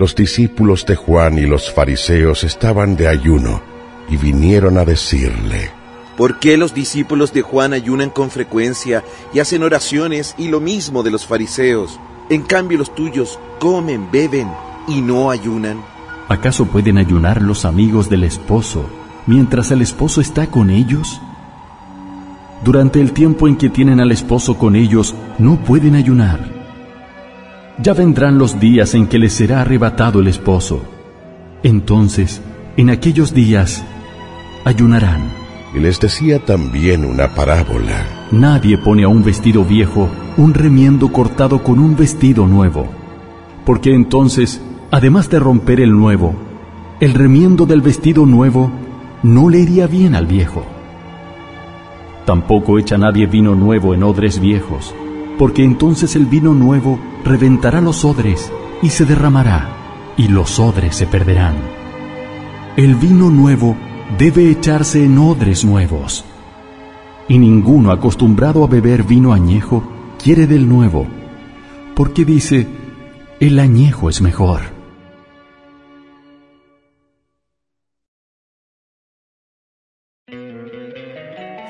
Los discípulos de Juan y los fariseos estaban de ayuno y vinieron a decirle, ¿Por qué los discípulos de Juan ayunan con frecuencia y hacen oraciones y lo mismo de los fariseos? En cambio los tuyos comen, beben y no ayunan. ¿Acaso pueden ayunar los amigos del esposo mientras el esposo está con ellos? Durante el tiempo en que tienen al esposo con ellos, no pueden ayunar. Ya vendrán los días en que les será arrebatado el esposo. Entonces, en aquellos días, ayunarán. Y les decía también una parábola. Nadie pone a un vestido viejo un remiendo cortado con un vestido nuevo, porque entonces, además de romper el nuevo, el remiendo del vestido nuevo no le iría bien al viejo. Tampoco echa nadie vino nuevo en odres viejos porque entonces el vino nuevo reventará los odres y se derramará, y los odres se perderán. El vino nuevo debe echarse en odres nuevos. Y ninguno acostumbrado a beber vino añejo quiere del nuevo, porque dice, el añejo es mejor.